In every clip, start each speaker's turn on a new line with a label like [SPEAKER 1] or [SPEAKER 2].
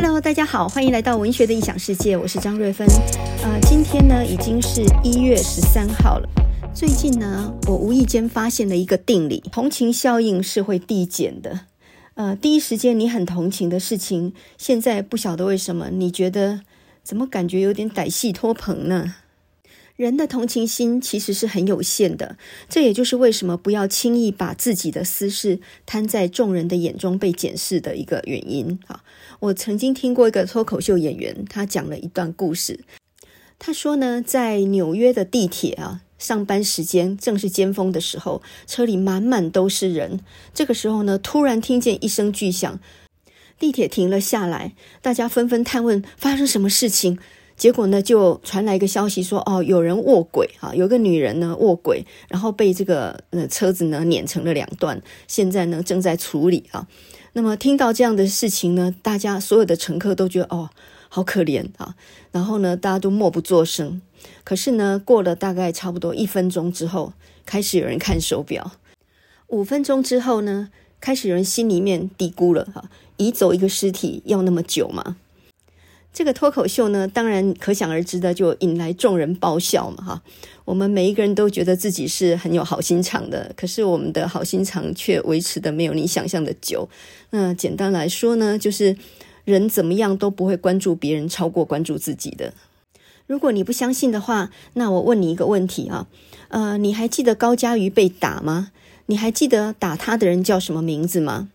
[SPEAKER 1] Hello，大家好，欢迎来到文学的异想世界，我是张瑞芬。呃，今天呢已经是一月十三号了。最近呢，我无意间发现了一个定理：同情效应是会递减的。呃，第一时间你很同情的事情，现在不晓得为什么，你觉得怎么感觉有点歹戏托棚呢？人的同情心其实是很有限的，这也就是为什么不要轻易把自己的私事摊在众人的眼中被检视的一个原因。啊，我曾经听过一个脱口秀演员，他讲了一段故事。他说呢，在纽约的地铁啊，上班时间正是尖峰的时候，车里满满都是人。这个时候呢，突然听见一声巨响，地铁停了下来，大家纷纷探问发生什么事情。结果呢，就传来一个消息说，哦，有人卧轨啊，有个女人呢卧轨，然后被这个呃车子呢碾成了两段，现在呢正在处理啊。那么听到这样的事情呢，大家所有的乘客都觉得哦，好可怜啊。然后呢，大家都默不作声。可是呢，过了大概差不多一分钟之后，开始有人看手表。五分钟之后呢，开始有人心里面嘀咕了哈，移走一个尸体要那么久吗？这个脱口秀呢，当然可想而知的，就引来众人爆笑嘛，哈。我们每一个人都觉得自己是很有好心肠的，可是我们的好心肠却维持的没有你想象的久。那简单来说呢，就是人怎么样都不会关注别人超过关注自己的。如果你不相信的话，那我问你一个问题啊，呃，你还记得高嘉瑜被打吗？你还记得打他的人叫什么名字吗？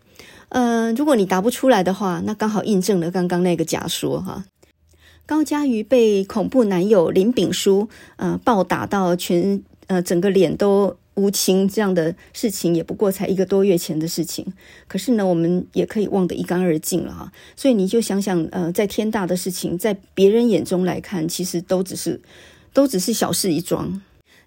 [SPEAKER 1] 呃，如果你答不出来的话，那刚好印证了刚刚那个假说哈。高嘉瑜被恐怖男友林炳书呃暴打到全呃整个脸都乌青，这样的事情也不过才一个多月前的事情。可是呢，我们也可以忘得一干二净了哈。所以你就想想，呃，在天大的事情，在别人眼中来看，其实都只是都只是小事一桩。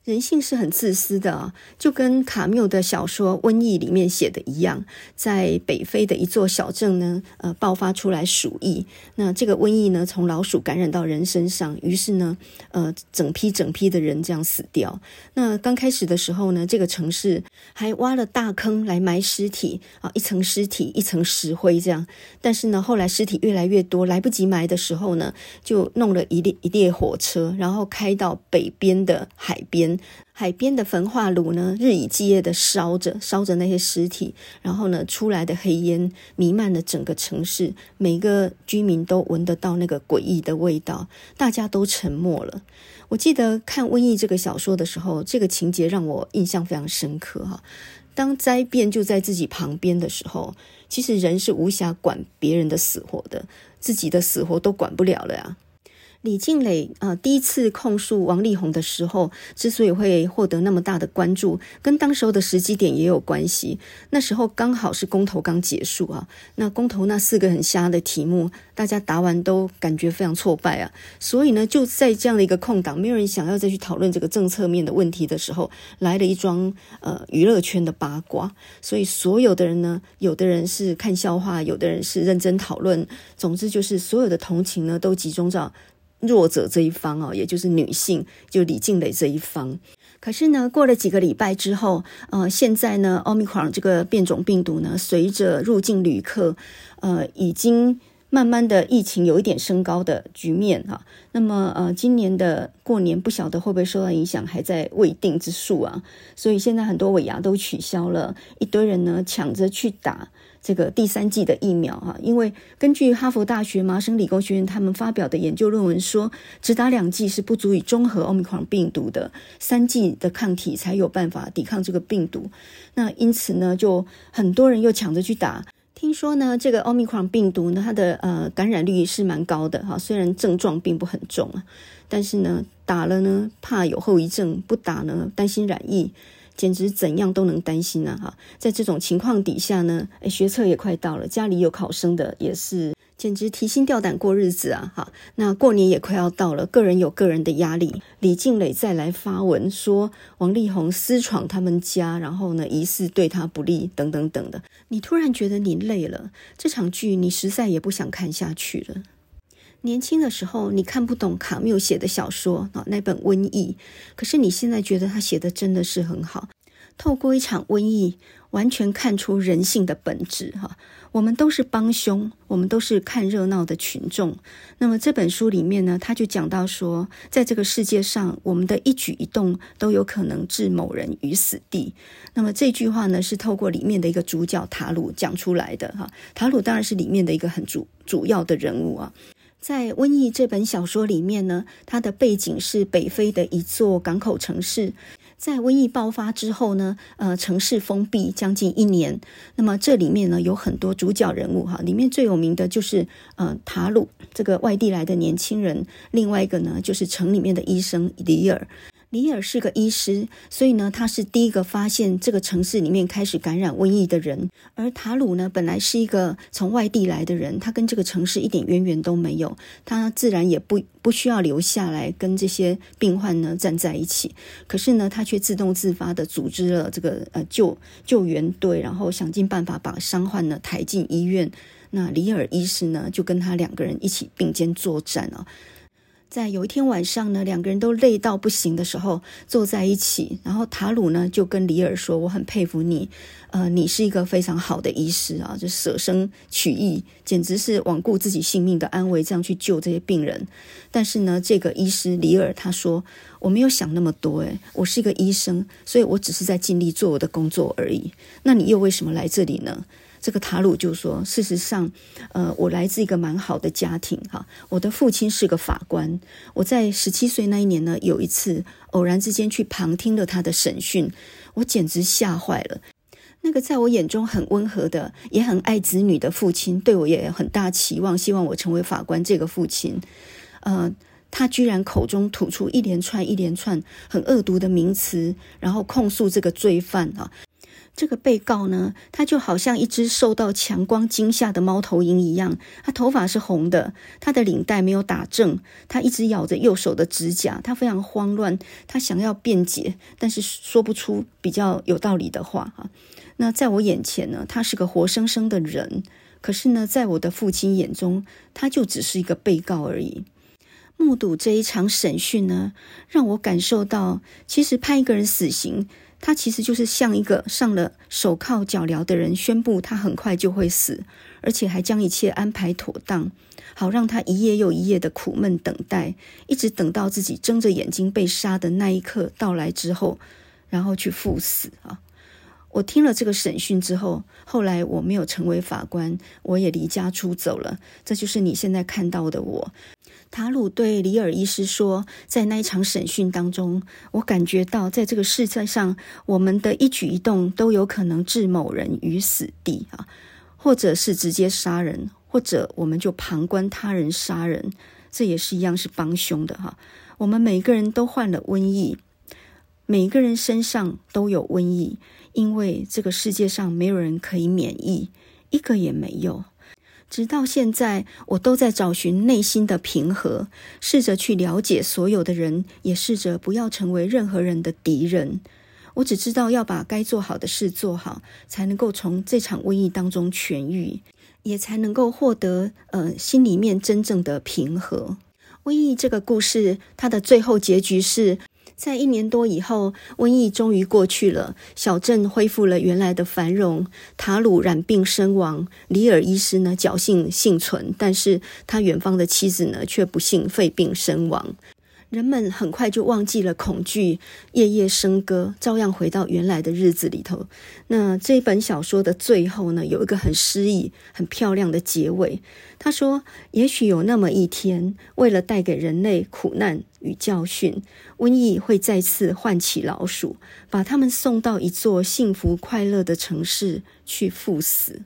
[SPEAKER 1] 人性是很自私的，就跟卡缪的小说《瘟疫》里面写的一样，在北非的一座小镇呢，呃，爆发出来鼠疫。那这个瘟疫呢，从老鼠感染到人身上，于是呢，呃，整批整批的人这样死掉。那刚开始的时候呢，这个城市还挖了大坑来埋尸体啊，一层尸体，一层石灰这样。但是呢，后来尸体越来越多，来不及埋的时候呢，就弄了一列一列火车，然后开到北边的海边。海边的焚化炉呢，日以继夜的烧着，烧着那些尸体，然后呢，出来的黑烟弥漫了整个城市，每个居民都闻得到那个诡异的味道，大家都沉默了。我记得看《瘟疫》这个小说的时候，这个情节让我印象非常深刻哈。当灾变就在自己旁边的时候，其实人是无暇管别人的死活的，自己的死活都管不了了呀。李静蕾啊，第一次控诉王力宏的时候，之所以会获得那么大的关注，跟当时候的时机点也有关系。那时候刚好是公投刚结束啊，那公投那四个很瞎的题目，大家答完都感觉非常挫败啊。所以呢，就在这样的一个空档，没有人想要再去讨论这个政策面的问题的时候，来了一桩呃娱乐圈的八卦。所以所有的人呢，有的人是看笑话，有的人是认真讨论。总之就是所有的同情呢，都集中在。弱者这一方哦，也就是女性，就李静蕾这一方。可是呢，过了几个礼拜之后，呃，现在呢，奥密克戎这个变种病毒呢，随着入境旅客，呃，已经慢慢的疫情有一点升高的局面哈。那么，呃，今年的过年不晓得会不会受到影响，还在未定之数啊。所以现在很多尾牙都取消了，一堆人呢抢着去打。这个第三剂的疫苗哈，因为根据哈佛大学、麻省理工学院他们发表的研究论文说，只打两剂是不足以中和奥密克戎病毒的，三剂的抗体才有办法抵抗这个病毒。那因此呢，就很多人又抢着去打。听说呢，这个奥密克戎病毒呢，它的呃感染率是蛮高的哈，虽然症状并不很重啊，但是呢，打了呢怕有后遗症，不打呢担心染疫。简直怎样都能担心啊！哈，在这种情况底下呢，诶，学测也快到了，家里有考生的也是，简直提心吊胆过日子啊！哈，那过年也快要到了，个人有个人的压力。李静蕾再来发文说王力宏私闯他们家，然后呢，疑似对他不利，等等等的。你突然觉得你累了，这场剧你实在也不想看下去了。年轻的时候，你看不懂卡缪写的小说啊，那本《瘟疫》，可是你现在觉得他写的真的是很好。透过一场瘟疫，完全看出人性的本质哈。我们都是帮凶，我们都是看热闹的群众。那么这本书里面呢，他就讲到说，在这个世界上，我们的一举一动都有可能置某人于死地。那么这句话呢，是透过里面的一个主角塔鲁讲出来的哈。塔鲁当然是里面的一个很主主要的人物啊。在《瘟疫》这本小说里面呢，它的背景是北非的一座港口城市。在瘟疫爆发之后呢，呃，城市封闭将近一年。那么这里面呢，有很多主角人物哈，里面最有名的就是呃塔鲁这个外地来的年轻人，另外一个呢就是城里面的医生里尔。里尔是个医师，所以呢，他是第一个发现这个城市里面开始感染瘟疫的人。而塔鲁呢，本来是一个从外地来的人，他跟这个城市一点渊源都没有，他自然也不不需要留下来跟这些病患呢站在一起。可是呢，他却自动自发地组织了这个呃救救援队，然后想尽办法把伤患呢抬进医院。那里尔医师呢，就跟他两个人一起并肩作战啊。在有一天晚上呢，两个人都累到不行的时候，坐在一起，然后塔鲁呢就跟里尔说：“我很佩服你，呃，你是一个非常好的医师啊，就舍生取义，简直是罔顾自己性命的安危，这样去救这些病人。但是呢，这个医师里尔他说，我没有想那么多，诶，我是一个医生，所以我只是在尽力做我的工作而已。那你又为什么来这里呢？”这个塔鲁就说：“事实上，呃，我来自一个蛮好的家庭哈。我的父亲是个法官。我在十七岁那一年呢，有一次偶然之间去旁听了他的审讯，我简直吓坏了。那个在我眼中很温和的，也很爱子女的父亲，对我也有很大期望，希望我成为法官。这个父亲，呃，他居然口中吐出一连串一连串很恶毒的名词，然后控诉这个罪犯啊。”这个被告呢，他就好像一只受到强光惊吓的猫头鹰一样，他头发是红的，他的领带没有打正，他一直咬着右手的指甲，他非常慌乱，他想要辩解，但是说不出比较有道理的话哈。那在我眼前呢，他是个活生生的人，可是呢，在我的父亲眼中，他就只是一个被告而已。目睹这一场审讯呢，让我感受到，其实判一个人死刑。他其实就是像一个上了手铐脚镣的人，宣布他很快就会死，而且还将一切安排妥当，好让他一夜又一夜的苦闷等待，一直等到自己睁着眼睛被杀的那一刻到来之后，然后去赴死啊！我听了这个审讯之后，后来我没有成为法官，我也离家出走了。这就是你现在看到的我。塔鲁对里尔医师说：“在那一场审讯当中，我感觉到，在这个世界上，我们的一举一动都有可能置某人于死地啊，或者是直接杀人，或者我们就旁观他人杀人，这也是一样是帮凶的哈。我们每个人都患了瘟疫，每个人身上都有瘟疫，因为这个世界上没有人可以免疫，一个也没有。”直到现在，我都在找寻内心的平和，试着去了解所有的人，也试着不要成为任何人的敌人。我只知道要把该做好的事做好，才能够从这场瘟疫当中痊愈，也才能够获得呃心里面真正的平和。瘟疫这个故事，它的最后结局是。在一年多以后，瘟疫终于过去了，小镇恢复了原来的繁荣。塔鲁染病身亡，里尔医师呢侥幸幸存，但是他远方的妻子呢却不幸肺病身亡。人们很快就忘记了恐惧，夜夜笙歌，照样回到原来的日子里头。那这本小说的最后呢，有一个很诗意、很漂亮的结尾。他说：“也许有那么一天，为了带给人类苦难与教训，瘟疫会再次唤起老鼠，把他们送到一座幸福快乐的城市去赴死。”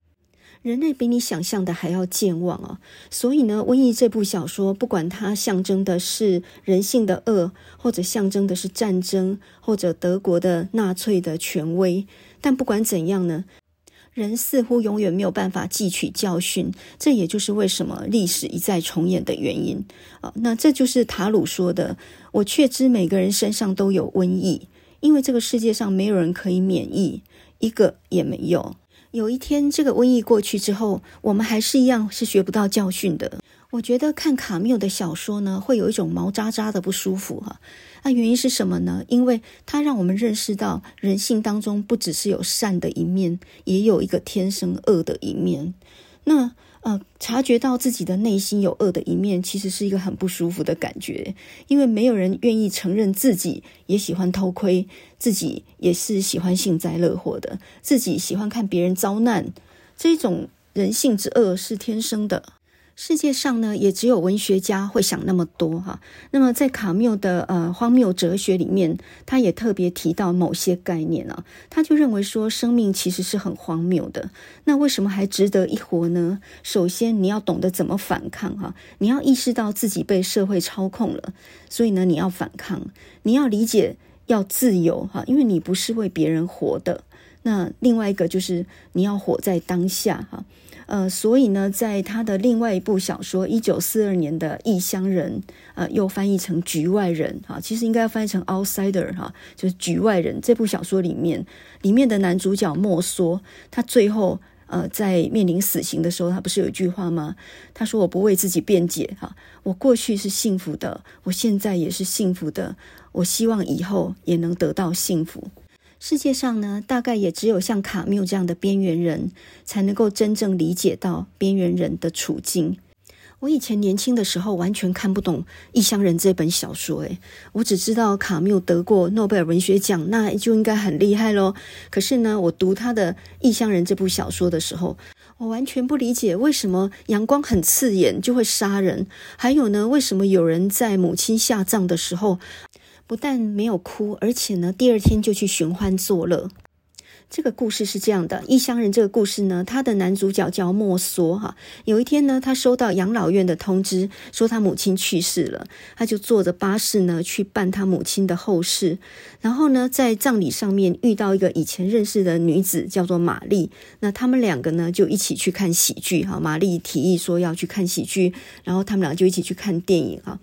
[SPEAKER 1] 人类比你想象的还要健忘啊！所以呢，《瘟疫》这部小说，不管它象征的是人性的恶，或者象征的是战争，或者德国的纳粹的权威，但不管怎样呢，人似乎永远没有办法汲取教训。这也就是为什么历史一再重演的原因啊！那这就是塔鲁说的：“我确知每个人身上都有瘟疫，因为这个世界上没有人可以免疫，一个也没有。”有一天，这个瘟疫过去之后，我们还是一样是学不到教训的。我觉得看卡缪的小说呢，会有一种毛扎扎的不舒服哈。那原因是什么呢？因为它让我们认识到人性当中不只是有善的一面，也有一个天生恶的一面。那呃，察觉到自己的内心有恶的一面，其实是一个很不舒服的感觉，因为没有人愿意承认自己也喜欢偷窥，自己也是喜欢幸灾乐祸的，自己喜欢看别人遭难，这种人性之恶是天生的。世界上呢，也只有文学家会想那么多哈。那么在卡缪的呃荒谬哲学里面，他也特别提到某些概念啊。他就认为说，生命其实是很荒谬的。那为什么还值得一活呢？首先，你要懂得怎么反抗哈。你要意识到自己被社会操控了，所以呢，你要反抗。你要理解要自由哈，因为你不是为别人活的。那另外一个就是你要活在当下哈。呃，所以呢，在他的另外一部小说，一九四二年的《异乡人》，呃，又翻译成《局外人》哈，其实应该翻译成 outsider 哈，就是局外人。这部小说里面，里面的男主角莫梭，他最后呃，在面临死刑的时候，他不是有一句话吗？他说：“我不为自己辩解哈，我过去是幸福的，我现在也是幸福的，我希望以后也能得到幸福。”世界上呢，大概也只有像卡缪这样的边缘人，才能够真正理解到边缘人的处境。我以前年轻的时候完全看不懂《异乡人》这本小说，诶，我只知道卡缪得过诺贝尔文学奖，那就应该很厉害喽。可是呢，我读他的《异乡人》这部小说的时候，我完全不理解为什么阳光很刺眼就会杀人，还有呢，为什么有人在母亲下葬的时候，不但没有哭，而且呢，第二天就去寻欢作乐。这个故事是这样的，《异乡人》这个故事呢，他的男主角叫莫梭哈。有一天呢，他收到养老院的通知，说他母亲去世了，他就坐着巴士呢去办他母亲的后事。然后呢，在葬礼上面遇到一个以前认识的女子，叫做玛丽。那他们两个呢就一起去看喜剧哈。玛丽提议说要去看喜剧，然后他们俩就一起去看电影哈。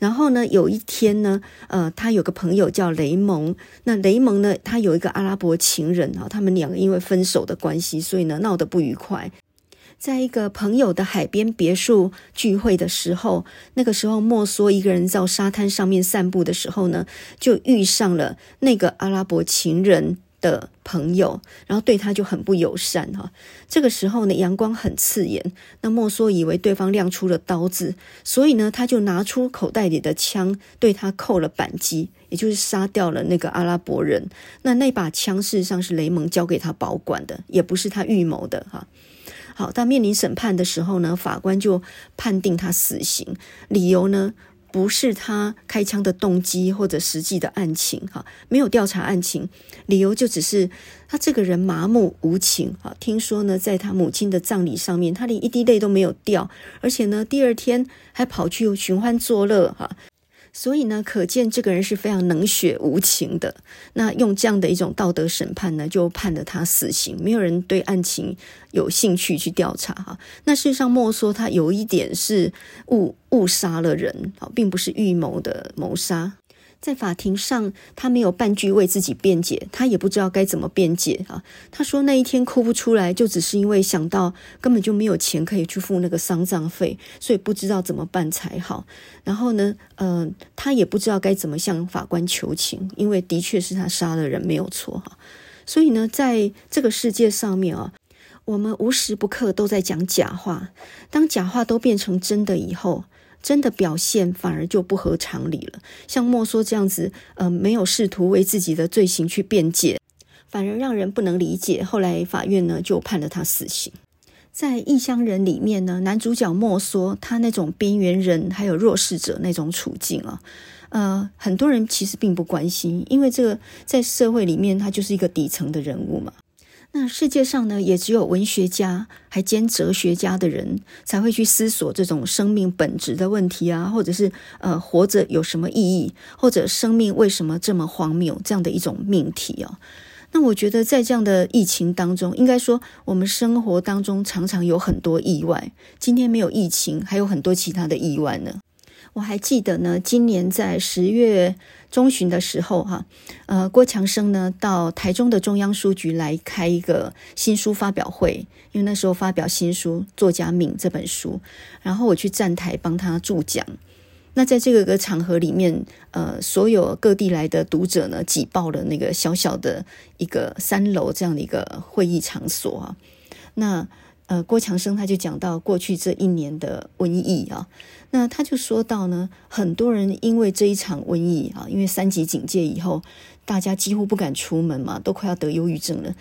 [SPEAKER 1] 然后呢，有一天呢，呃，他有个朋友叫雷蒙。那雷蒙呢，他有一个阿拉伯情人啊，他们两个因为分手的关系，所以呢闹得不愉快。在一个朋友的海边别墅聚会的时候，那个时候莫梭一个人在沙滩上面散步的时候呢，就遇上了那个阿拉伯情人的朋友，然后对他就很不友善哈。这个时候呢，阳光很刺眼，那莫梭以为对方亮出了刀子，所以呢，他就拿出口袋里的枪对他扣了扳机，也就是杀掉了那个阿拉伯人。那那把枪事实上是雷蒙交给他保管的，也不是他预谋的哈。好，当面临审判的时候呢，法官就判定他死刑，理由呢，不是他开枪的动机或者实际的案情，哈，没有调查案情，理由就只是他这个人麻木无情，哈。听说呢，在他母亲的葬礼上面，他连一滴泪都没有掉，而且呢，第二天还跑去寻欢作乐，哈。所以呢，可见这个人是非常冷血无情的。那用这样的一种道德审判呢，就判了他死刑。没有人对案情有兴趣去调查哈。那事实上，莫说他有一点是误误杀了人啊，并不是预谋的谋杀。在法庭上，他没有半句为自己辩解，他也不知道该怎么辩解啊。他说那一天哭不出来，就只是因为想到根本就没有钱可以去付那个丧葬费，所以不知道怎么办才好。然后呢，呃，他也不知道该怎么向法官求情，因为的确是他杀了人，没有错哈。所以呢，在这个世界上面啊，我们无时不刻都在讲假话，当假话都变成真的以后。真的表现反而就不合常理了，像莫梭这样子，呃，没有试图为自己的罪行去辩解，反而让人不能理解。后来法院呢就判了他死刑。在《异乡人》里面呢，男主角莫梭他那种边缘人还有弱势者那种处境啊，呃，很多人其实并不关心，因为这个在社会里面他就是一个底层的人物嘛。那世界上呢，也只有文学家还兼哲学家的人才会去思索这种生命本质的问题啊，或者是呃，活着有什么意义，或者生命为什么这么荒谬这样的一种命题哦。那我觉得在这样的疫情当中，应该说我们生活当中常常有很多意外。今天没有疫情，还有很多其他的意外呢。我还记得呢，今年在十月中旬的时候，哈，呃，郭强生呢到台中的中央书局来开一个新书发表会，因为那时候发表新书《作家命》这本书，然后我去站台帮他助讲。那在这个个场合里面，呃，所有各地来的读者呢，挤爆了那个小小的一个三楼这样的一个会议场所啊。那呃，郭强生他就讲到过去这一年的瘟疫啊，那他就说到呢，很多人因为这一场瘟疫啊，因为三级警戒以后，大家几乎不敢出门嘛，都快要得忧郁症了。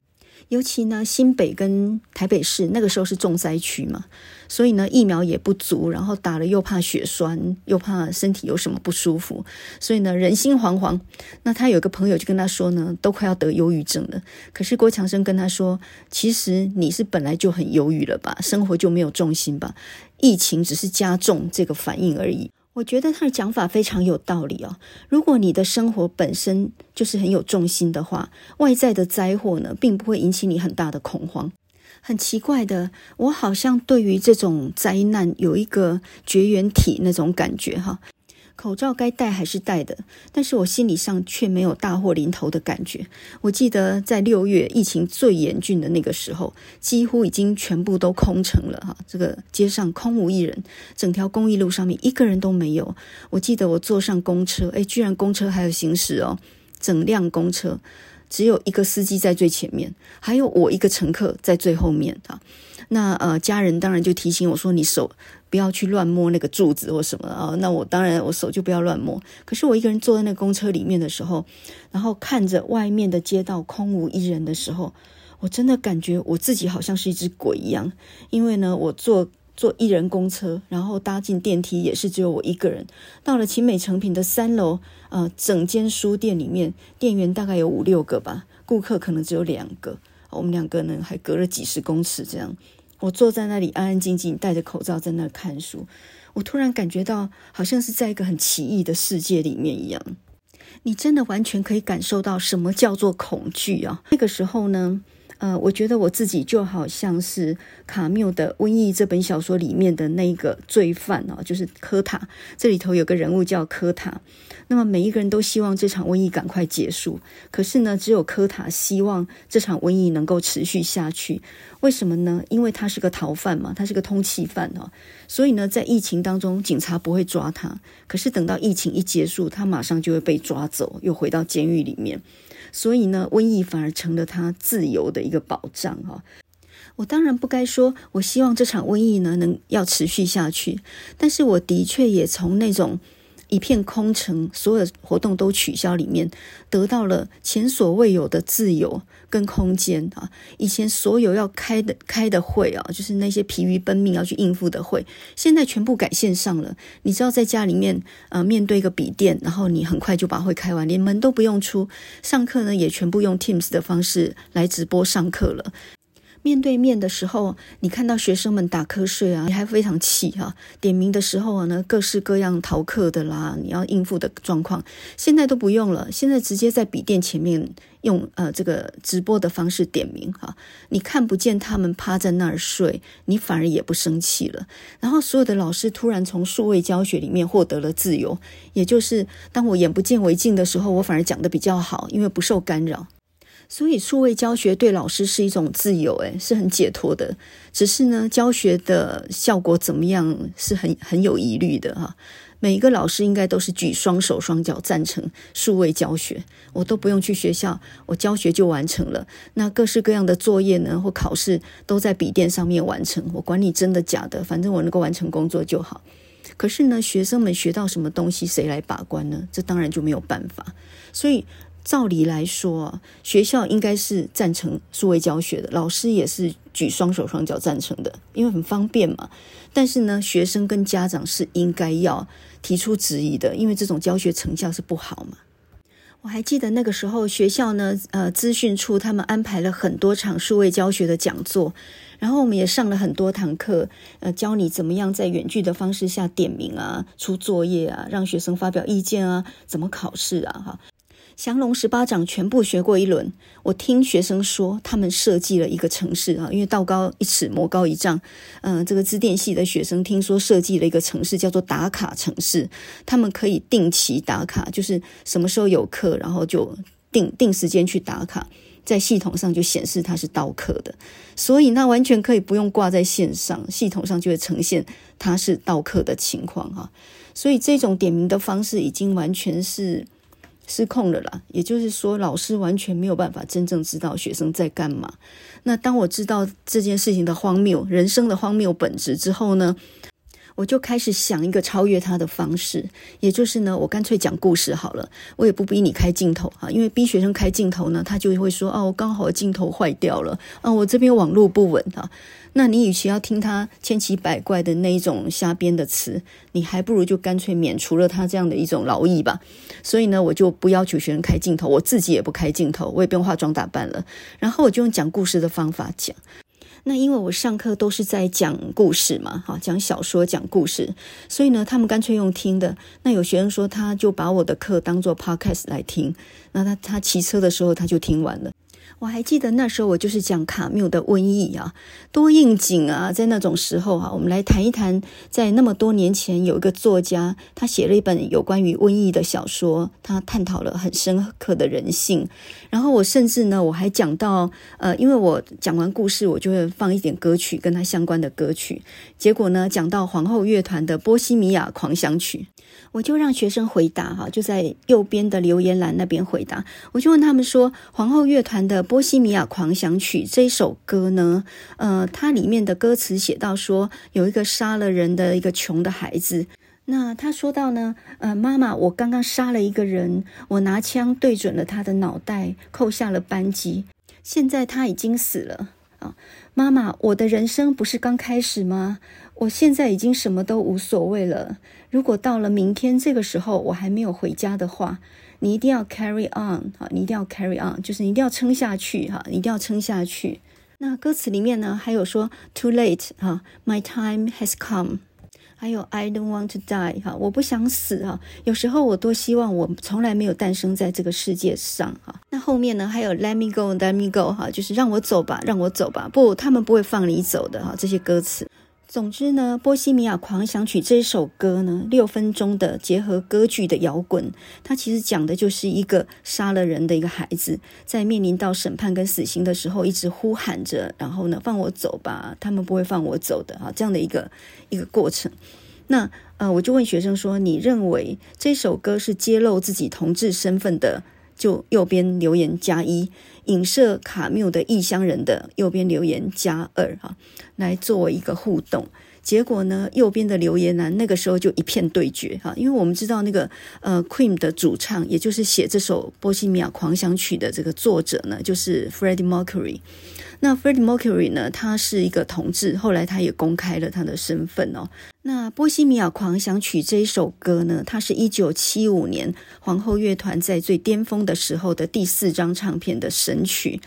[SPEAKER 1] 尤其呢，新北跟台北市那个时候是重灾区嘛，所以呢，疫苗也不足，然后打了又怕血栓，又怕身体有什么不舒服，所以呢，人心惶惶。那他有个朋友就跟他说呢，都快要得忧郁症了。可是郭强生跟他说，其实你是本来就很忧郁了吧，生活就没有重心吧，疫情只是加重这个反应而已。我觉得他的讲法非常有道理哦。如果你的生活本身就是很有重心的话，外在的灾祸呢，并不会引起你很大的恐慌。很奇怪的，我好像对于这种灾难有一个绝缘体那种感觉哈。口罩该戴还是戴的，但是我心理上却没有大祸临头的感觉。我记得在六月疫情最严峻的那个时候，几乎已经全部都空城了哈，这个街上空无一人，整条公益路上面一个人都没有。我记得我坐上公车，诶，居然公车还有行驶哦，整辆公车只有一个司机在最前面，还有我一个乘客在最后面啊。那呃，家人当然就提醒我说：“你手。”不要去乱摸那个柱子或什么啊！那我当然我手就不要乱摸。可是我一个人坐在那个公车里面的时候，然后看着外面的街道空无一人的时候，我真的感觉我自己好像是一只鬼一样。因为呢，我坐坐一人公车，然后搭进电梯也是只有我一个人。到了勤美诚品的三楼，呃，整间书店里面店员大概有五六个吧，顾客可能只有两个。我们两个呢还隔了几十公尺这样。我坐在那里安安静静，戴着口罩在那看书。我突然感觉到，好像是在一个很奇异的世界里面一样。你真的完全可以感受到什么叫做恐惧啊！那个时候呢，呃，我觉得我自己就好像是卡缪的《瘟疫》这本小说里面的那一个罪犯哦，就是科塔。这里头有个人物叫科塔。那么每一个人都希望这场瘟疫赶快结束，可是呢，只有科塔希望这场瘟疫能够持续下去。为什么呢？因为他是个逃犯嘛，他是个通缉犯哦。所以呢，在疫情当中，警察不会抓他。可是等到疫情一结束，他马上就会被抓走，又回到监狱里面。所以呢，瘟疫反而成了他自由的一个保障哈。我当然不该说，我希望这场瘟疫呢能要持续下去，但是我的确也从那种。一片空城，所有活动都取消，里面得到了前所未有的自由跟空间啊！以前所有要开的开的会啊，就是那些疲于奔命要去应付的会，现在全部改线上了。你知道，在家里面呃，面对一个笔电，然后你很快就把会开完，连门都不用出。上课呢，也全部用 Teams 的方式来直播上课了。面对面的时候，你看到学生们打瞌睡啊，你还非常气哈、啊。点名的时候啊，呢各式各样逃课的啦，你要应付的状况，现在都不用了，现在直接在笔电前面用呃这个直播的方式点名哈、啊。你看不见他们趴在那儿睡，你反而也不生气了。然后所有的老师突然从数位教学里面获得了自由，也就是当我眼不见为净的时候，我反而讲得比较好，因为不受干扰。所以，数位教学对老师是一种自由，诶，是很解脱的。只是呢，教学的效果怎么样，是很很有疑虑的哈。每一个老师应该都是举双手双脚赞成数位教学，我都不用去学校，我教学就完成了。那各式各样的作业呢，或考试都在笔电上面完成，我管你真的假的，反正我能够完成工作就好。可是呢，学生们学到什么东西，谁来把关呢？这当然就没有办法。所以。照理来说，学校应该是赞成数位教学的，老师也是举双手双脚赞成的，因为很方便嘛。但是呢，学生跟家长是应该要提出质疑的，因为这种教学成效是不好嘛。我还记得那个时候，学校呢，呃，资讯处他们安排了很多场数位教学的讲座，然后我们也上了很多堂课，呃，教你怎么样在远距的方式下点名啊、出作业啊、让学生发表意见啊、怎么考试啊，哈。降龙十八掌全部学过一轮，我听学生说，他们设计了一个城市啊，因为道高一尺，魔高一丈。嗯、呃，这个资电系的学生听说设计了一个城市，叫做打卡城市。他们可以定期打卡，就是什么时候有课，然后就定定时间去打卡，在系统上就显示他是到课的。所以那完全可以不用挂在线上，系统上就会呈现他是到课的情况哈。所以这种点名的方式已经完全是。失控了啦，也就是说，老师完全没有办法真正知道学生在干嘛。那当我知道这件事情的荒谬、人生的荒谬本质之后呢，我就开始想一个超越他的方式，也就是呢，我干脆讲故事好了，我也不逼你开镜头啊，因为逼学生开镜头呢，他就会说：“哦，我刚好镜头坏掉了，啊，我这边网络不稳啊。”那你与其要听他千奇百怪的那一种瞎编的词，你还不如就干脆免除了他这样的一种劳役吧。所以呢，我就不要求学生开镜头，我自己也不开镜头，我也不用化妆打扮了。然后我就用讲故事的方法讲。那因为我上课都是在讲故事嘛，哈，讲小说、讲故事，所以呢，他们干脆用听的。那有学生说，他就把我的课当做 podcast 来听，那他他骑车的时候他就听完了。我还记得那时候我就是讲卡缪的瘟疫啊，多应景啊！在那种时候啊，我们来谈一谈，在那么多年前有一个作家，他写了一本有关于瘟疫的小说，他探讨了很深刻的人性。然后我甚至呢，我还讲到，呃，因为我讲完故事，我就会放一点歌曲跟他相关的歌曲。结果呢，讲到皇后乐团的《波西米亚狂想曲》。我就让学生回答哈，就在右边的留言栏那边回答。我就问他们说：“皇后乐团的《波西米亚狂想曲》这首歌呢，呃，它里面的歌词写到说，有一个杀了人的一个穷的孩子。那他说到呢，呃，妈妈，我刚刚杀了一个人，我拿枪对准了他的脑袋，扣下了扳机，现在他已经死了啊。妈妈，我的人生不是刚开始吗？我现在已经什么都无所谓了。”如果到了明天这个时候我还没有回家的话，你一定要 carry on 哈，你一定要 carry on，就是你一定要撑下去哈，你一定要撑下去。那歌词里面呢，还有说 too late 哈，my time has come，还有 I don't want to die 哈，我不想死哈。有时候我多希望我从来没有诞生在这个世界上哈。那后面呢，还有 let me go，let me go 哈，就是让我走吧，让我走吧。不，他们不会放你走的哈，这些歌词。总之呢，《波西米亚狂想曲》这首歌呢，六分钟的结合歌剧的摇滚，它其实讲的就是一个杀了人的一个孩子，在面临到审判跟死刑的时候，一直呼喊着，然后呢，放我走吧，他们不会放我走的啊，这样的一个一个过程。那呃，我就问学生说，你认为这首歌是揭露自己同志身份的？就右边留言加一。影射卡缪的异乡人的右边留言加二哈，来作为一个互动。结果呢，右边的留言栏那个时候就一片对决哈，因为我们知道那个呃 Queen 的主唱，也就是写这首《波西米亚狂想曲》的这个作者呢，就是 Freddie Mercury。那 Freddie Mercury 呢，他是一个同志，后来他也公开了他的身份哦。那《波西米亚狂想曲》这一首歌呢，它是一九七五年皇后乐团在最巅峰的时候的第四张唱片的神曲。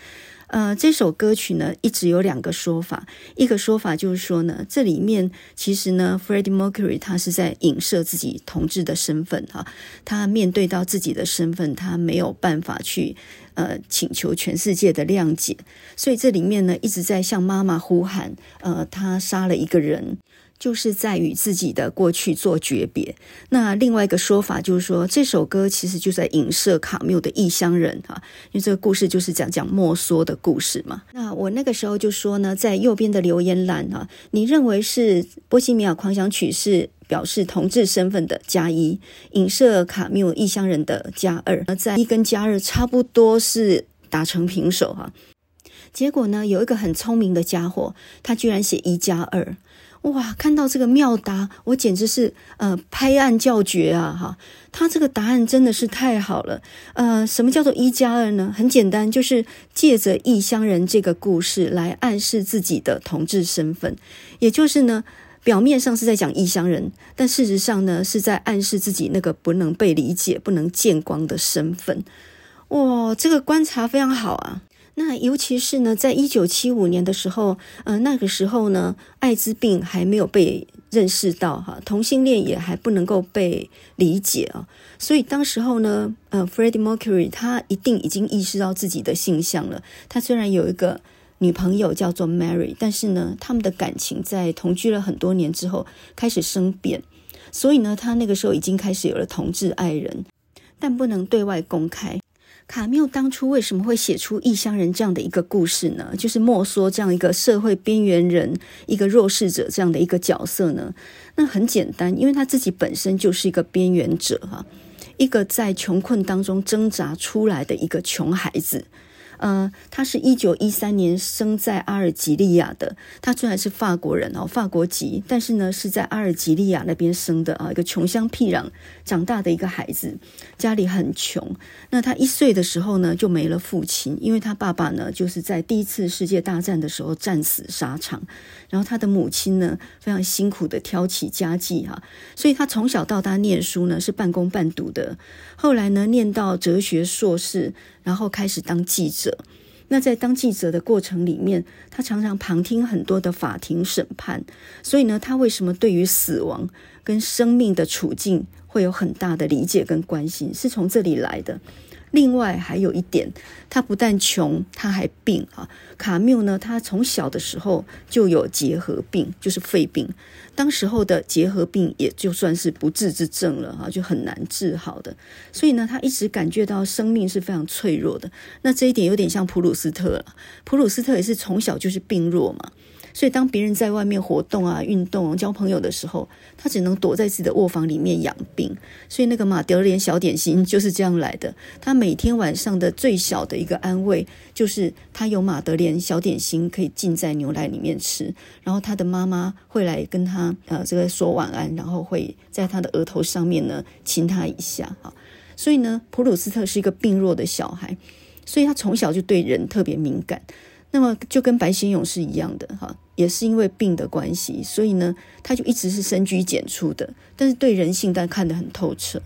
[SPEAKER 1] 呃，这首歌曲呢，一直有两个说法。一个说法就是说呢，这里面其实呢，Freddie Mercury 他是在影射自己同志的身份哈。他面对到自己的身份，他没有办法去呃请求全世界的谅解，所以这里面呢，一直在向妈妈呼喊，呃，他杀了一个人。就是在与自己的过去做诀别。那另外一个说法就是说，这首歌其实就在影射卡缪的异乡人哈，因为这个故事就是讲讲莫梭的故事嘛。那我那个时候就说呢，在右边的留言栏哈，你认为是《波西米亚狂想曲》是表示同志身份的加一，影射卡缪异乡人的加二，而在一跟加二差不多是打成平手哈。结果呢，有一个很聪明的家伙，他居然写一加二。哇，看到这个妙答，我简直是呃拍案叫绝啊！哈，他这个答案真的是太好了。呃，什么叫做一加二呢？很简单，就是借着异乡人这个故事来暗示自己的同志身份，也就是呢，表面上是在讲异乡人，但事实上呢，是在暗示自己那个不能被理解、不能见光的身份。哇，这个观察非常好啊！那尤其是呢，在一九七五年的时候，呃，那个时候呢，艾滋病还没有被认识到哈，同性恋也还不能够被理解啊，所以当时候呢，呃，Freddie Mercury 他一定已经意识到自己的性向了。他虽然有一个女朋友叫做 Mary，但是呢，他们的感情在同居了很多年之后开始生变，所以呢，他那个时候已经开始有了同志爱人，但不能对外公开。卡缪当初为什么会写出异乡人这样的一个故事呢？就是莫说这样一个社会边缘人、一个弱势者这样的一个角色呢？那很简单，因为他自己本身就是一个边缘者哈，一个在穷困当中挣扎出来的一个穷孩子。呃，他是一九一三年生在阿尔及利亚的。他虽然是法国人哦，法国籍，但是呢是在阿尔及利亚那边生的啊，一个穷乡僻壤长大的一个孩子，家里很穷。那他一岁的时候呢就没了父亲，因为他爸爸呢就是在第一次世界大战的时候战死沙场，然后他的母亲呢非常辛苦的挑起家计哈，所以他从小到大念书呢是半工半读的，后来呢念到哲学硕士。然后开始当记者，那在当记者的过程里面，他常常旁听很多的法庭审判，所以呢，他为什么对于死亡跟生命的处境会有很大的理解跟关心，是从这里来的。另外还有一点，他不但穷，他还病啊。卡缪呢，他从小的时候就有结核病，就是肺病。当时候的结核病也就算是不治之症了哈，就很难治好的。所以呢，他一直感觉到生命是非常脆弱的。那这一点有点像普鲁斯特了。普鲁斯特也是从小就是病弱嘛。所以，当别人在外面活动啊、运动、交朋友的时候，他只能躲在自己的卧房里面养病。所以，那个马德莲小点心就是这样来的。他每天晚上的最小的一个安慰，就是他有马德莲小点心可以浸在牛奶里面吃。然后，他的妈妈会来跟他呃这个说晚安，然后会在他的额头上面呢亲他一下。哈，所以呢，普鲁斯特是一个病弱的小孩，所以他从小就对人特别敏感。那么就跟白先勇是一样的哈，也是因为病的关系，所以呢，他就一直是深居简出的，但是对人性但看得很透彻。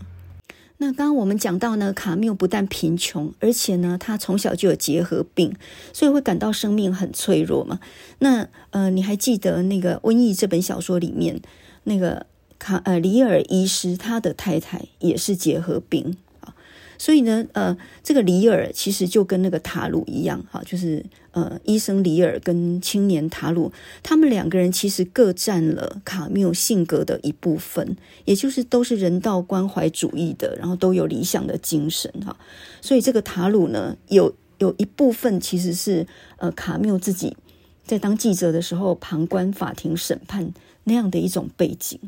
[SPEAKER 1] 那刚刚我们讲到呢，卡缪不但贫穷，而且呢，他从小就有结核病，所以会感到生命很脆弱嘛。那呃，你还记得那个《瘟疫》这本小说里面那个卡呃里尔医师，他的太太也是结核病啊。所以呢，呃，这个里尔其实就跟那个塔鲁一样，哈，就是呃，医生里尔跟青年塔鲁，他们两个人其实各占了卡缪性格的一部分，也就是都是人道关怀主义的，然后都有理想的精神，哈。所以这个塔鲁呢，有有一部分其实是呃，卡缪自己在当记者的时候旁观法庭审判那样的一种背景。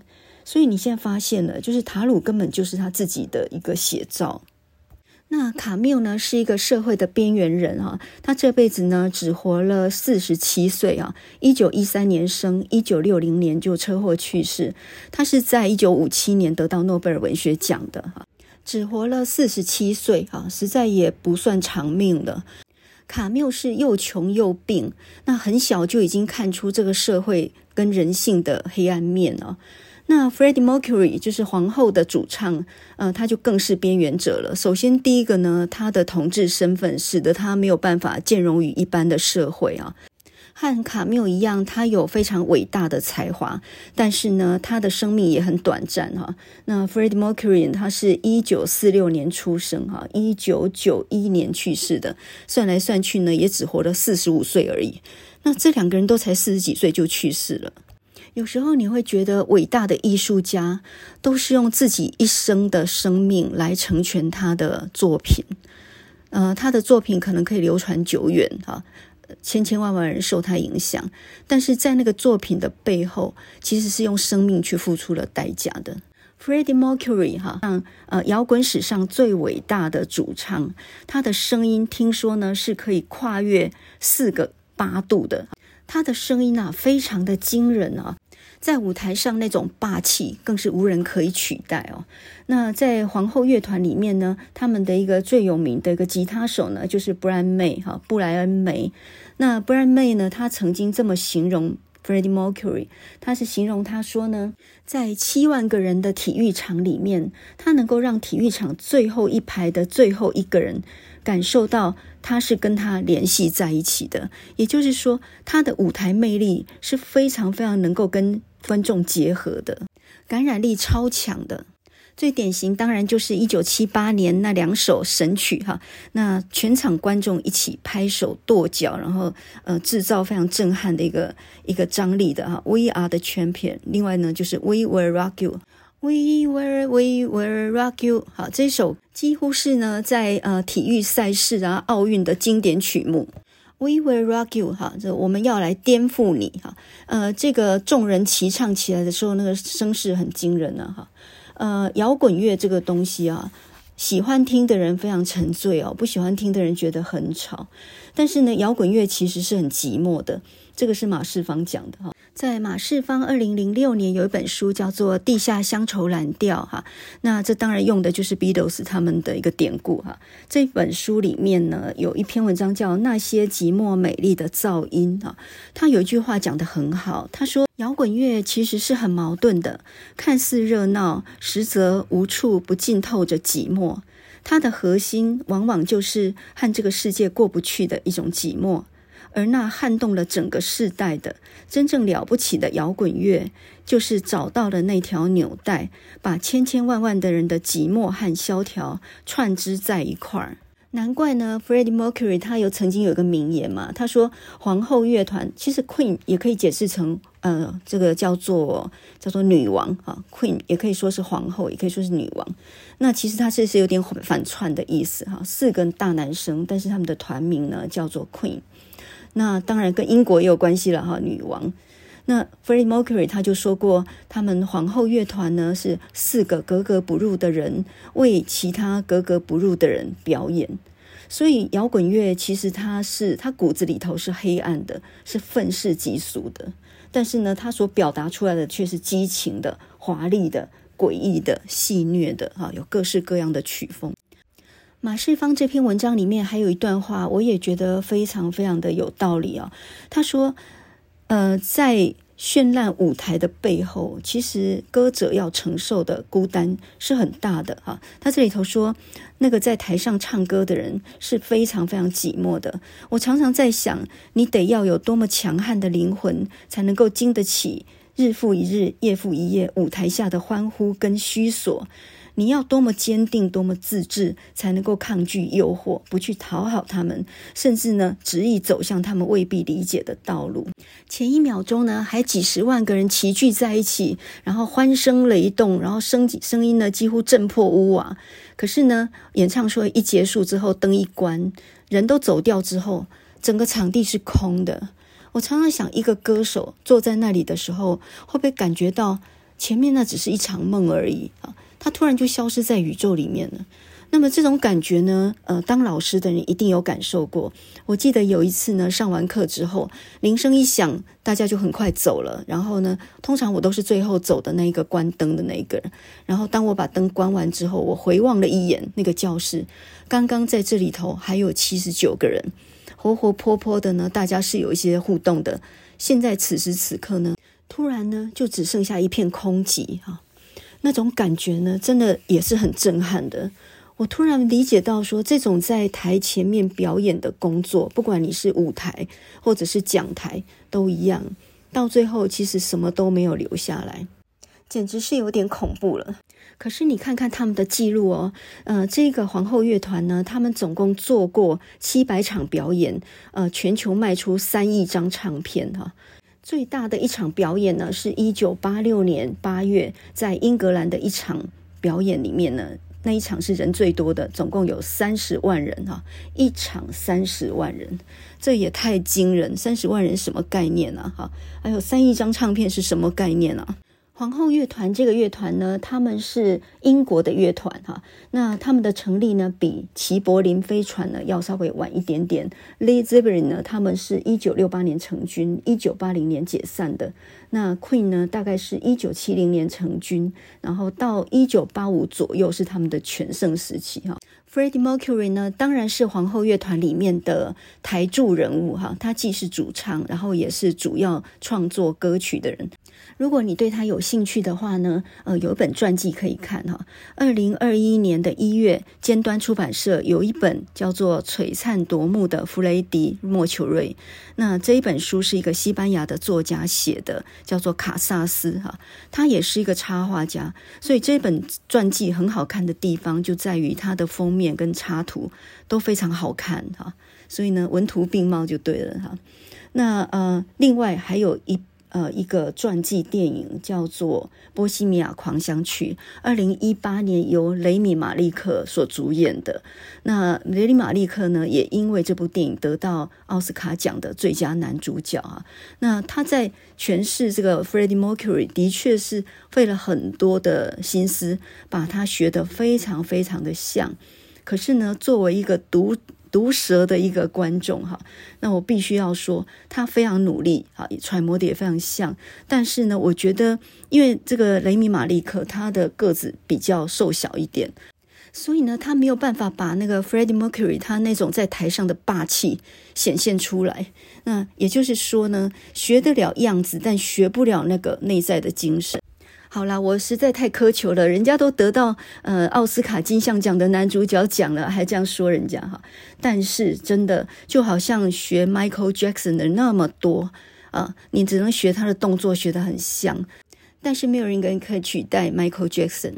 [SPEAKER 1] 所以你现在发现了，就是塔鲁根本就是他自己的一个写照。那卡缪呢，是一个社会的边缘人哈，他这辈子呢只活了四十七岁啊，一九一三年生，一九六零年就车祸去世。他是在一九五七年得到诺贝尔文学奖的哈，只活了四十七岁哈，实在也不算长命了。卡缪是又穷又病，那很小就已经看出这个社会跟人性的黑暗面了。那 Freddie Mercury 就是皇后的主唱，呃，他就更是边缘者了。首先，第一个呢，他的同志身份使得他没有办法兼容于一般的社会啊。和卡缪一样，他有非常伟大的才华，但是呢，他的生命也很短暂哈。那 Freddie Mercury 他是一九四六年出生哈，一九九一年去世的，算来算去呢，也只活了四十五岁而已。那这两个人都才四十几岁就去世了。有时候你会觉得伟大的艺术家都是用自己一生的生命来成全他的作品，呃，他的作品可能可以流传久远哈，千千万万人受他影响，但是在那个作品的背后，其实是用生命去付出了代价的。Freddie Mercury 哈，像呃摇滚史上最伟大的主唱，他的声音听说呢是可以跨越四个八度的，他的声音啊非常的惊人啊。在舞台上那种霸气更是无人可以取代哦。那在皇后乐团里面呢，他们的一个最有名的一个吉他手呢，就是 Brian May 哈，布莱恩梅。那 Brian May 呢，他曾经这么形容 Freddie Mercury，他是形容他说呢，在七万个人的体育场里面，他能够让体育场最后一排的最后一个人感受到。他是跟他联系在一起的，也就是说，他的舞台魅力是非常非常能够跟观众结合的，感染力超强的。最典型当然就是一九七八年那两首神曲哈，那全场观众一起拍手跺脚，然后呃制造非常震撼的一个一个张力的哈。We are the champion。另外呢就是 We will rock you，We will We will rock you。好，这首几乎是呢在呃体育赛事啊奥运的经典曲目。We will rock you 哈，这我们要来颠覆你哈。呃，这个众人齐唱起来的时候，那个声势很惊人呢哈。呃，摇滚乐这个东西啊，喜欢听的人非常沉醉哦，不喜欢听的人觉得很吵。但是呢，摇滚乐其实是很寂寞的，这个是马世芳讲的哈。在马世芳二零零六年有一本书叫做《地下乡愁蓝调》哈，那这当然用的就是 Beatles 他们的一个典故哈。这本书里面呢，有一篇文章叫《那些寂寞美丽的噪音》哈，他有一句话讲得很好，他说摇滚乐其实是很矛盾的，看似热闹，实则无处不浸透着寂寞。它的核心往往就是和这个世界过不去的一种寂寞。而那撼动了整个世代的真正了不起的摇滚乐，就是找到了那条纽带，把千千万万的人的寂寞和萧条串织在一块儿。难怪呢，Freddie Mercury 他有曾经有一个名言嘛，他说皇后乐团其实 Queen 也可以解释成呃这个叫做叫做女王啊，Queen 也可以说是皇后，也可以说是女王。那其实他这是有点反串的意思哈，四个大男生，但是他们的团名呢叫做 Queen。那当然跟英国也有关系了哈，女王。那 Freddie Mercury 他就说过，他们皇后乐团呢是四个格格不入的人为其他格格不入的人表演。所以摇滚乐其实它是它骨子里头是黑暗的，是愤世嫉俗的，但是呢，它所表达出来的却是激情的、华丽的、诡异的、戏谑的哈，有各式各样的曲风。马世芳这篇文章里面还有一段话，我也觉得非常非常的有道理啊。他说：“呃，在绚烂舞台的背后，其实歌者要承受的孤单是很大的哈。他这里头说，那个在台上唱歌的人是非常非常寂寞的。我常常在想，你得要有多么强悍的灵魂，才能够经得起日复一日、夜复一夜舞台下的欢呼跟虚索。”你要多么坚定，多么自制，才能够抗拒诱惑，不去讨好他们，甚至呢，执意走向他们未必理解的道路。前一秒钟呢，还几十万个人齐聚在一起，然后欢声雷动，然后声声音呢几乎震破屋瓦。可是呢，演唱会一结束之后，灯一关，人都走掉之后，整个场地是空的。我常常想，一个歌手坐在那里的时候，会不会感觉到前面那只是一场梦而已啊？他突然就消失在宇宙里面了。那么这种感觉呢？呃，当老师的人一定有感受过。我记得有一次呢，上完课之后，铃声一响，大家就很快走了。然后呢，通常我都是最后走的那一个关灯的那一个人。然后当我把灯关完之后，我回望了一眼那个教室，刚刚在这里头还有七十九个人，活活泼泼的呢，大家是有一些互动的。现在此时此刻呢，突然呢，就只剩下一片空寂哈。那种感觉呢，真的也是很震撼的。我突然理解到，说这种在台前面表演的工作，不管你是舞台或者是讲台，都一样。到最后，其实什么都没有留下来，简直是有点恐怖了。可是你看看他们的记录哦，呃，这个皇后乐团呢，他们总共做过七百场表演，呃，全球卖出三亿张唱片哈。最大的一场表演呢，是一九八六年八月在英格兰的一场表演里面呢，那一场是人最多的，总共有三十万人哈，一场三十万人，这也太惊人，三十万人什么概念呢哈？还有三亿张唱片是什么概念呢？皇后乐团这个乐团呢，他们是英国的乐团哈。那他们的成立呢，比齐柏林飞船呢要稍微晚一点点。Led Zeppelin 呢，他们是一九六八年成军，一九八零年解散的。那 Queen 呢，大概是一九七零年成军，然后到一九八五左右是他们的全盛时期哈。Freddie Mercury 呢，当然是皇后乐团里面的台柱人物哈。他既是主唱，然后也是主要创作歌曲的人。如果你对他有兴趣的话呢，呃，有一本传记可以看哈。二零二一年的一月，尖端出版社有一本叫做《璀璨夺目的弗雷迪莫丘瑞》。那这一本书是一个西班牙的作家写的，叫做卡萨斯哈。他也是一个插画家，所以这本传记很好看的地方就在于它的封面跟插图都非常好看哈。所以呢，文图并茂就对了哈。那呃，另外还有一。呃，一个传记电影叫做《波西米亚狂想曲》，二零一八年由雷米马利克所主演的。那雷米马利克呢，也因为这部电影得到奥斯卡奖的最佳男主角啊。那他在诠释这个 Freddie Mercury，的确是费了很多的心思，把他学得非常非常的像。可是呢，作为一个独毒舌的一个观众哈，那我必须要说，他非常努力啊，揣摩的也非常像。但是呢，我觉得，因为这个雷米马利克他的个子比较瘦小一点，所以呢，他没有办法把那个 Freddie Mercury 他那种在台上的霸气显现出来。那也就是说呢，学得了样子，但学不了那个内在的精神。好啦，我实在太苛求了，人家都得到呃奥斯卡金像奖的男主角奖了，还这样说人家哈。但是真的就好像学 Michael Jackson 的那么多啊，你只能学他的动作，学得很像，但是没有人可以取代 Michael Jackson。《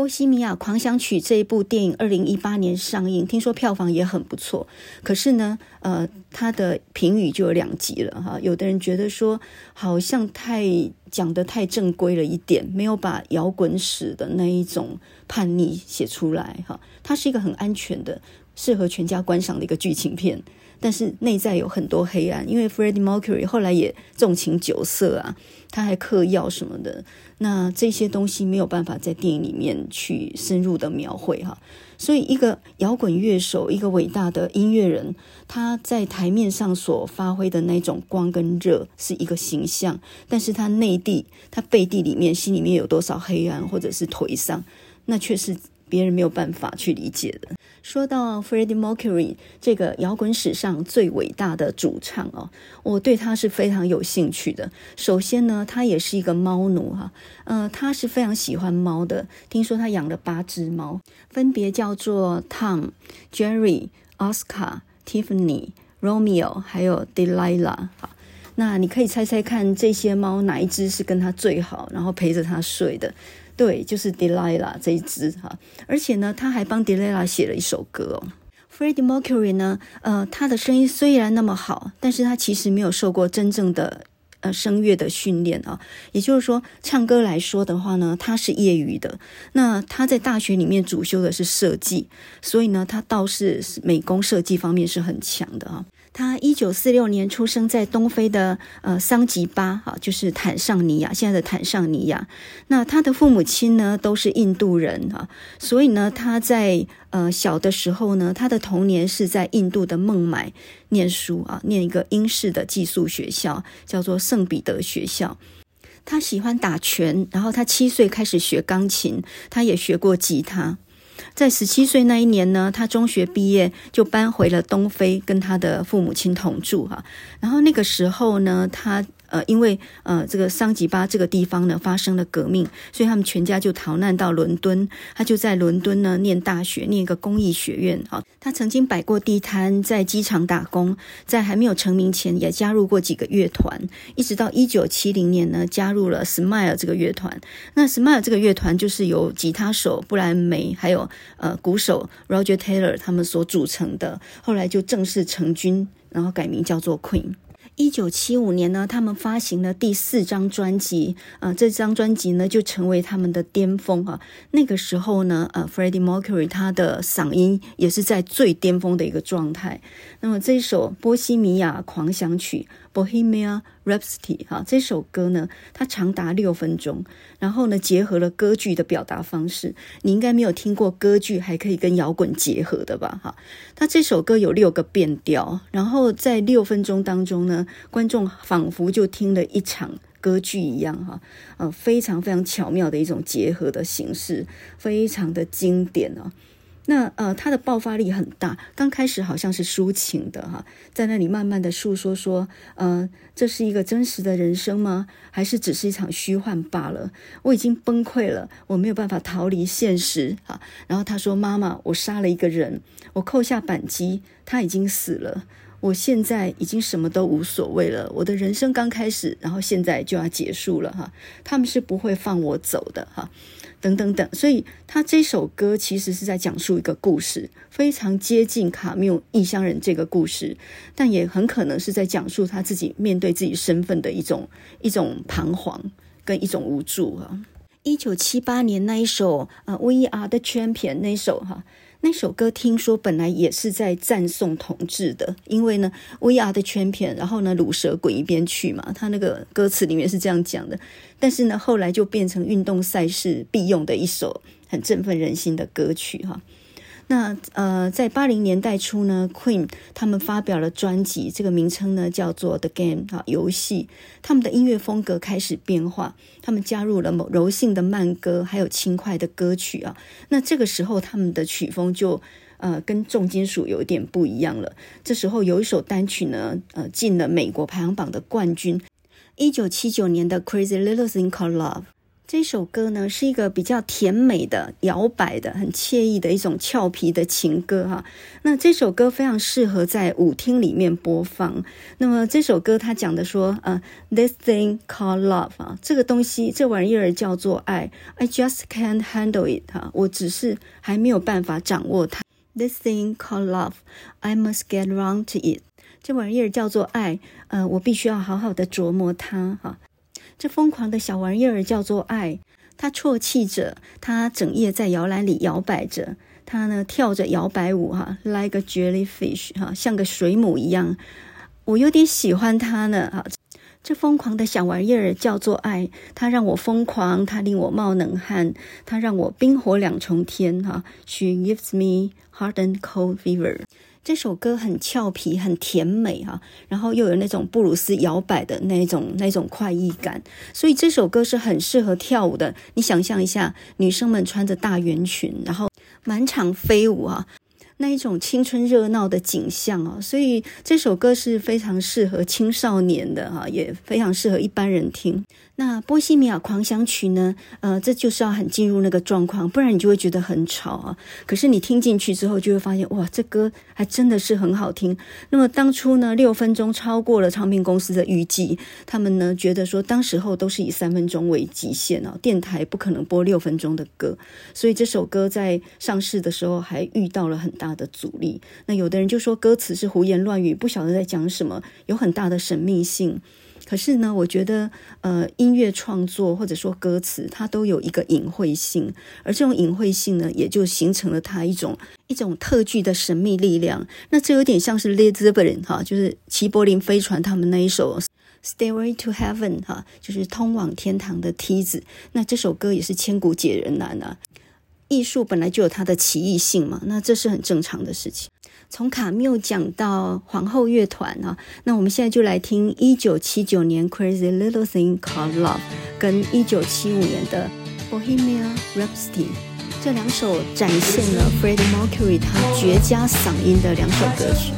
[SPEAKER 1] 波西米亚狂想曲》这一部电影，二零一八年上映，听说票房也很不错。可是呢，呃，它的评语就有两极了哈。有的人觉得说，好像太讲得太正规了一点，没有把摇滚史的那一种叛逆写出来哈。它是一个很安全的、适合全家观赏的一个剧情片。但是内在有很多黑暗，因为 Freddie Mercury 后来也纵情酒色啊，他还嗑药什么的，那这些东西没有办法在电影里面去深入的描绘哈。所以，一个摇滚乐手，一个伟大的音乐人，他在台面上所发挥的那种光跟热是一个形象，但是他内地、他背地里面、心里面有多少黑暗或者是颓丧，那却是别人没有办法去理解的。说到 Freddie Mercury 这个摇滚史上最伟大的主唱哦，我对他是非常有兴趣的。首先呢，他也是一个猫奴哈，呃，他是非常喜欢猫的。听说他养了八只猫，分别叫做 Tom、Jerry、Oscar、Tiffany、Romeo，还有 Delilah。好，那你可以猜猜看，这些猫哪一只是跟他最好，然后陪着他睡的？对，就是 Delilah 这一支哈，而且呢，他还帮 Delilah 写了一首歌哦。Freddie Mercury 呢，呃，他的声音虽然那么好，但是他其实没有受过真正的呃声乐的训练啊。也就是说，唱歌来说的话呢，他是业余的。那他在大学里面主修的是设计，所以呢，他倒是美工设计方面是很强的啊。他一九四六年出生在东非的呃桑吉巴，哈，就是坦尚尼亚，现在的坦尚尼亚。那他的父母亲呢都是印度人哈，所以呢他在呃小的时候呢，他的童年是在印度的孟买念书啊，念一个英式的寄宿学校，叫做圣彼得学校。他喜欢打拳，然后他七岁开始学钢琴，他也学过吉他。在十七岁那一年呢，他中学毕业就搬回了东非，跟他的父母亲同住哈。然后那个时候呢，他。呃，因为呃，这个桑吉巴这个地方呢发生了革命，所以他们全家就逃难到伦敦。他就在伦敦呢念大学，念一个工艺学院啊。他曾经摆过地摊，在机场打工，在还没有成名前也加入过几个乐团，一直到一九七零年呢加入了 Smile 这个乐团。那 Smile 这个乐团就是由吉他手布莱梅还有呃鼓手 Roger Taylor 他们所组成的，后来就正式成军，然后改名叫做 Queen。一九七五年呢，他们发行了第四张专辑，呃，这张专辑呢就成为他们的巅峰啊。那个时候呢，呃，Freddie Mercury 他的嗓音也是在最巅峰的一个状态。那么这首《波西米亚狂想曲》（Bohemian Rhapsody） 哈，这首歌呢，它长达六分钟，然后呢，结合了歌剧的表达方式。你应该没有听过歌剧还可以跟摇滚结合的吧？哈，它这首歌有六个变调，然后在六分钟当中呢，观众仿佛就听了一场歌剧一样哈，呃，非常非常巧妙的一种结合的形式，非常的经典啊。那呃，他的爆发力很大。刚开始好像是抒情的哈，在那里慢慢的诉说说，呃，这是一个真实的人生吗？还是只是一场虚幻罢了？我已经崩溃了，我没有办法逃离现实哈。然后他说：“妈妈，我杀了一个人，我扣下扳机，他已经死了。我现在已经什么都无所谓了。我的人生刚开始，然后现在就要结束了哈。他们是不会放我走的哈。”等等等，所以他这首歌其实是在讲述一个故事，非常接近卡缪《异乡人》这个故事，但也很可能是在讲述他自己面对自己身份的一种一种彷徨跟一种无助啊。一九七八年那一首呃《We Are the Champion》那首哈。那首歌听说本来也是在赞颂同志的，因为呢，We are the champion，然后呢，鲁蛇滚一边去嘛，他那个歌词里面是这样讲的。但是呢，后来就变成运动赛事必用的一首很振奋人心的歌曲哈。那呃，在八零年代初呢，Queen 他们发表了专辑，这个名称呢叫做《The Game》啊，游戏。他们的音乐风格开始变化，他们加入了某柔性的慢歌，还有轻快的歌曲啊。那这个时候，他们的曲风就呃跟重金属有点不一样了。这时候有一首单曲呢，呃，进了美国排行榜的冠军，一九七九年的《Crazy Little Thing Called Love》。这首歌呢，是一个比较甜美的、摇摆的、很惬意的一种俏皮的情歌哈。那这首歌非常适合在舞厅里面播放。那么这首歌它讲的说，呃，this thing called love 啊，这个东西，这玩意儿叫做爱。I just can't handle it 哈，我只是还没有办法掌握它。This thing called love, I must get round to it。这玩意儿叫做爱，呃，我必须要好好的琢磨它哈。这疯狂的小玩意儿叫做爱，它啜泣着，它整夜在摇篮里摇摆着，它呢跳着摇摆舞哈，like a jellyfish 哈，像个水母一样。我有点喜欢它呢哈。这疯狂的小玩意儿叫做爱，它让我疯狂，它令我冒冷汗，它让我冰火两重天哈。She gives me hot and cold fever。这首歌很俏皮，很甜美哈，然后又有那种布鲁斯摇摆的那种那种快意感，所以这首歌是很适合跳舞的。你想象一下，女生们穿着大圆裙，然后满场飞舞啊。那一种青春热闹的景象啊，所以这首歌是非常适合青少年的哈，也非常适合一般人听。那《波西米亚狂想曲》呢？呃，这就是要很进入那个状况，不然你就会觉得很吵啊。可是你听进去之后，就会发现哇，这歌还真的是很好听。那么当初呢，六分钟超过了唱片公司的预计，他们呢觉得说，当时候都是以三分钟为极限哦，电台不可能播六分钟的歌，所以这首歌在上市的时候还遇到了很大的阻力，那有的人就说歌词是胡言乱语，不晓得在讲什么，有很大的神秘性。可是呢，我觉得呃，音乐创作或者说歌词，它都有一个隐晦性，而这种隐晦性呢，也就形成了它一种一种特具的神秘力量。那这有点像是 Led Zeppelin 哈，就是齐柏林飞船他们那一首 Stairway to Heaven 哈，就是通往天堂的梯子。那这首歌也是千古解人难啊。艺术本来就有它的奇异性嘛，那这是很正常的事情。从卡缪讲到皇后乐团啊，那我们现在就来听一九七九年《Crazy Little Thing Called Love》跟一九七五年的《Bohemian Rhapsody》这两首展现了 Freddie Mercury 他绝佳嗓音的两首歌曲。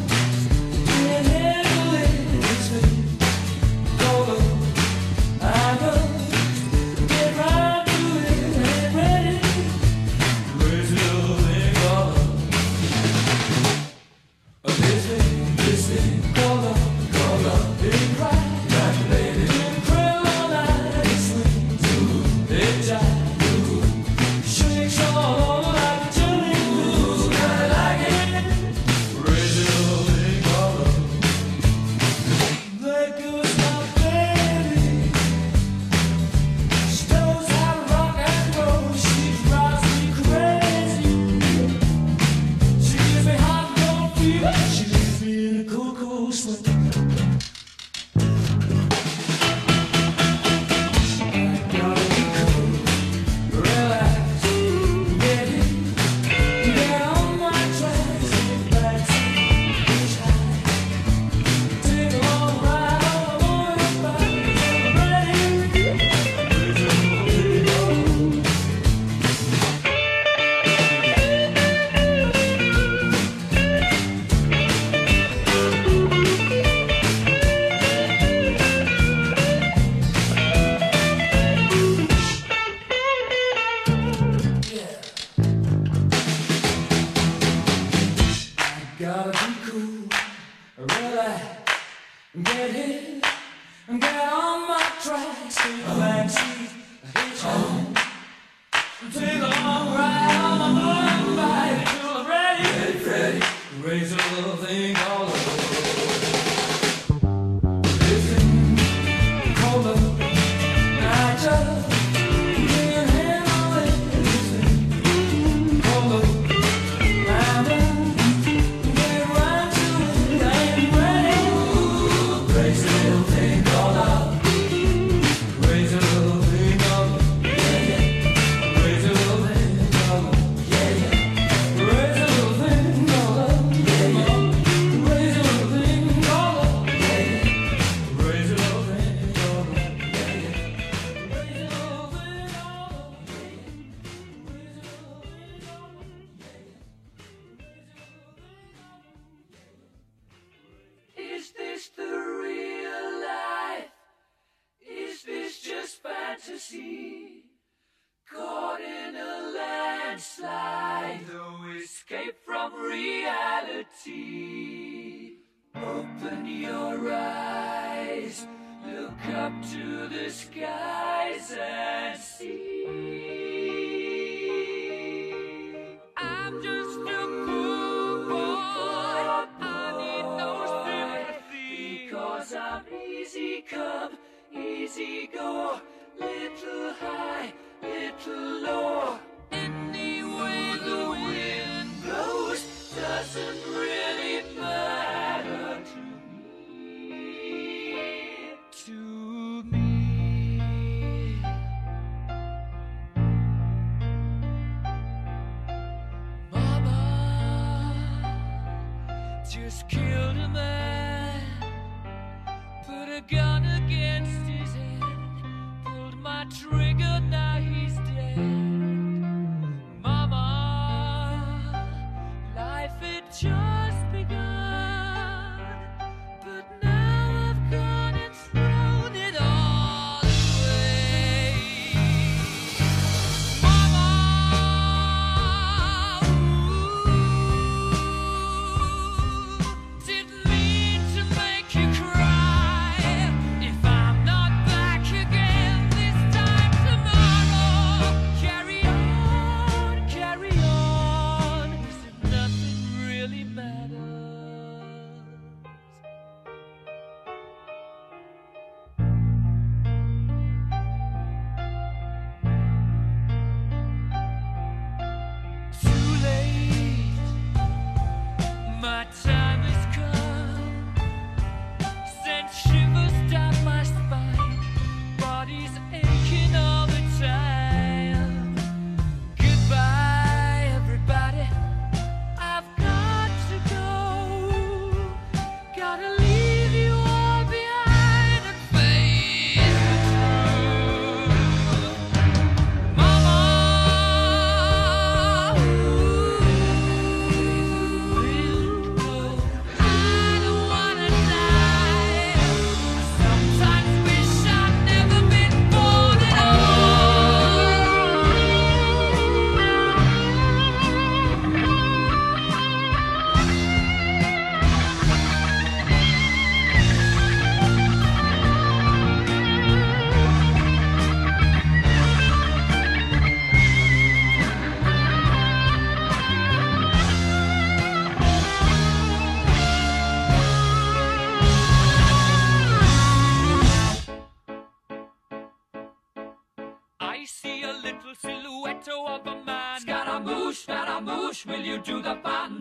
[SPEAKER 2] will you do the fun